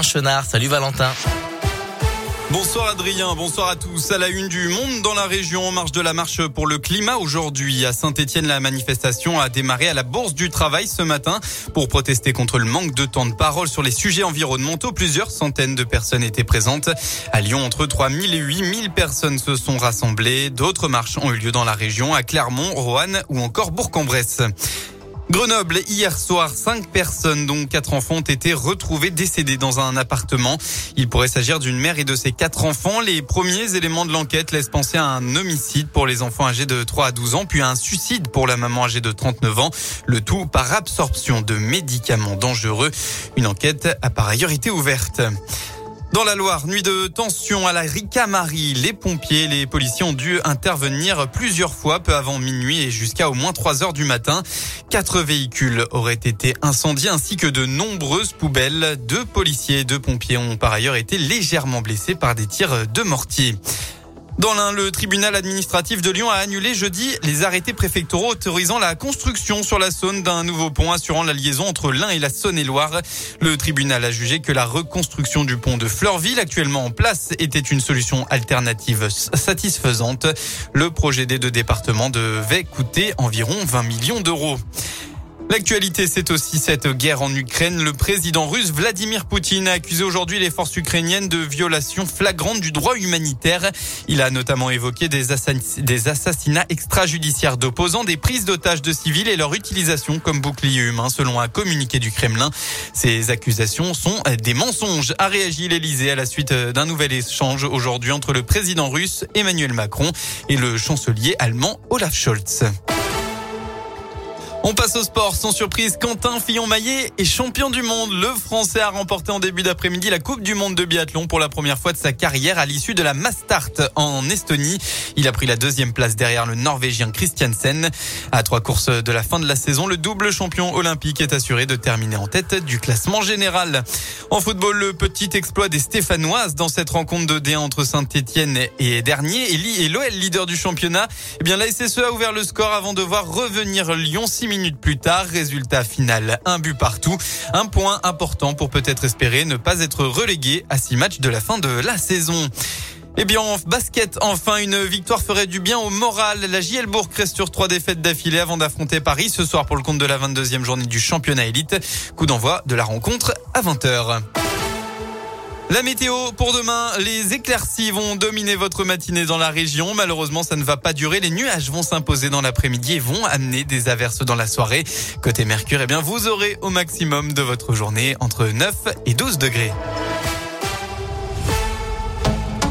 Chenard. Salut Valentin. Bonsoir Adrien, bonsoir à tous. À la une du monde dans la région, marche de la marche pour le climat aujourd'hui. À Saint-Etienne, la manifestation a démarré à la Bourse du Travail ce matin pour protester contre le manque de temps de parole sur les sujets environnementaux. Plusieurs centaines de personnes étaient présentes. À Lyon, entre 3000 et 8000 personnes se sont rassemblées. D'autres marches ont eu lieu dans la région, à Clermont, Roanne ou encore Bourg-en-Bresse. Grenoble, hier soir, cinq personnes, dont quatre enfants, ont été retrouvées décédées dans un appartement. Il pourrait s'agir d'une mère et de ses quatre enfants. Les premiers éléments de l'enquête laissent penser à un homicide pour les enfants âgés de 3 à 12 ans, puis à un suicide pour la maman âgée de 39 ans. Le tout par absorption de médicaments dangereux. Une enquête a par ailleurs été ouverte. Dans la Loire, nuit de tension à la Ricamarie. Les pompiers, les policiers ont dû intervenir plusieurs fois peu avant minuit et jusqu'à au moins 3 heures du matin. Quatre véhicules auraient été incendiés ainsi que de nombreuses poubelles. Deux policiers et deux pompiers ont par ailleurs été légèrement blessés par des tirs de mortier. Dans l'un, le tribunal administratif de Lyon a annulé jeudi les arrêtés préfectoraux autorisant la construction sur la Saône d'un nouveau pont assurant la liaison entre l'Ain et la Saône-et-Loire. Le tribunal a jugé que la reconstruction du pont de Fleurville actuellement en place était une solution alternative satisfaisante. Le projet des deux départements devait coûter environ 20 millions d'euros. L'actualité, c'est aussi cette guerre en Ukraine. Le président russe Vladimir Poutine a accusé aujourd'hui les forces ukrainiennes de violations flagrantes du droit humanitaire. Il a notamment évoqué des, assassinats extrajudiciaires d'opposants, des prises d'otages de civils et leur utilisation comme bouclier humain, selon un communiqué du Kremlin. Ces accusations sont des mensonges, a réagi l'Elysée à la suite d'un nouvel échange aujourd'hui entre le président russe Emmanuel Macron et le chancelier allemand Olaf Scholz. On passe au sport. Sans surprise, Quentin Fillon-Maillet est champion du monde. Le Français a remporté en début d'après-midi la Coupe du monde de biathlon pour la première fois de sa carrière à l'issue de la Mastart en Estonie. Il a pris la deuxième place derrière le Norvégien Christiansen. À trois courses de la fin de la saison, le double champion olympique est assuré de terminer en tête du classement général. En football, le petit exploit des Stéphanoises dans cette rencontre de D1 entre Saint-Etienne et Dernier et l'OL leader du championnat. Eh bien, la SSE a ouvert le score avant de voir revenir Lyon minutes plus tard. Résultat final, un but partout. Un point important pour peut-être espérer ne pas être relégué à six matchs de la fin de la saison. Eh bien, en basket, enfin, une victoire ferait du bien au moral. La JL Bourg reste sur trois défaites d'affilée avant d'affronter Paris ce soir pour le compte de la 22e journée du championnat élite. Coup d'envoi de la rencontre à 20h. La météo pour demain, les éclaircies vont dominer votre matinée dans la région. Malheureusement, ça ne va pas durer. Les nuages vont s'imposer dans l'après-midi et vont amener des averses dans la soirée. Côté Mercure, eh bien, vous aurez au maximum de votre journée entre 9 et 12 degrés.